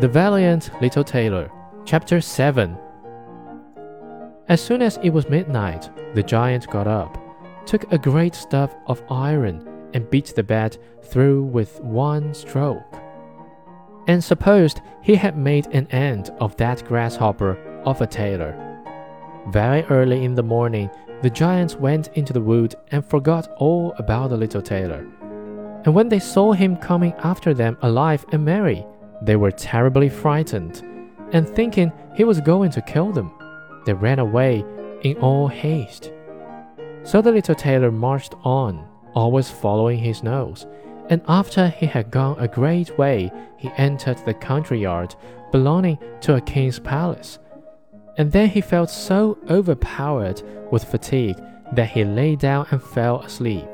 The Valiant Little Tailor, Chapter 7 As soon as it was midnight, the giant got up, took a great stuff of iron, and beat the bed through with one stroke, and supposed he had made an end of that grasshopper of a tailor. Very early in the morning, the giants went into the wood and forgot all about the little tailor. And when they saw him coming after them alive and merry, they were terribly frightened, and thinking he was going to kill them, they ran away in all haste. So the little tailor marched on, always following his nose, and after he had gone a great way, he entered the country yard belonging to a king's palace. And then he felt so overpowered with fatigue that he lay down and fell asleep.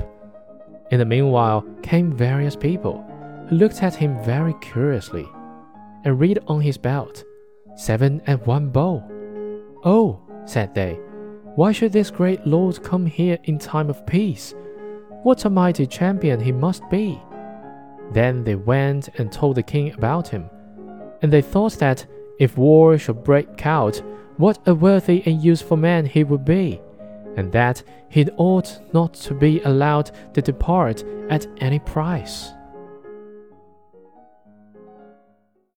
In the meanwhile came various people, who looked at him very curiously, and read on his belt, Seven and one bow. Oh, said they, why should this great lord come here in time of peace? What a mighty champion he must be! Then they went and told the king about him, and they thought that if war should break out, what a worthy and useful man he would be, and that he ought not to be allowed to depart at any price.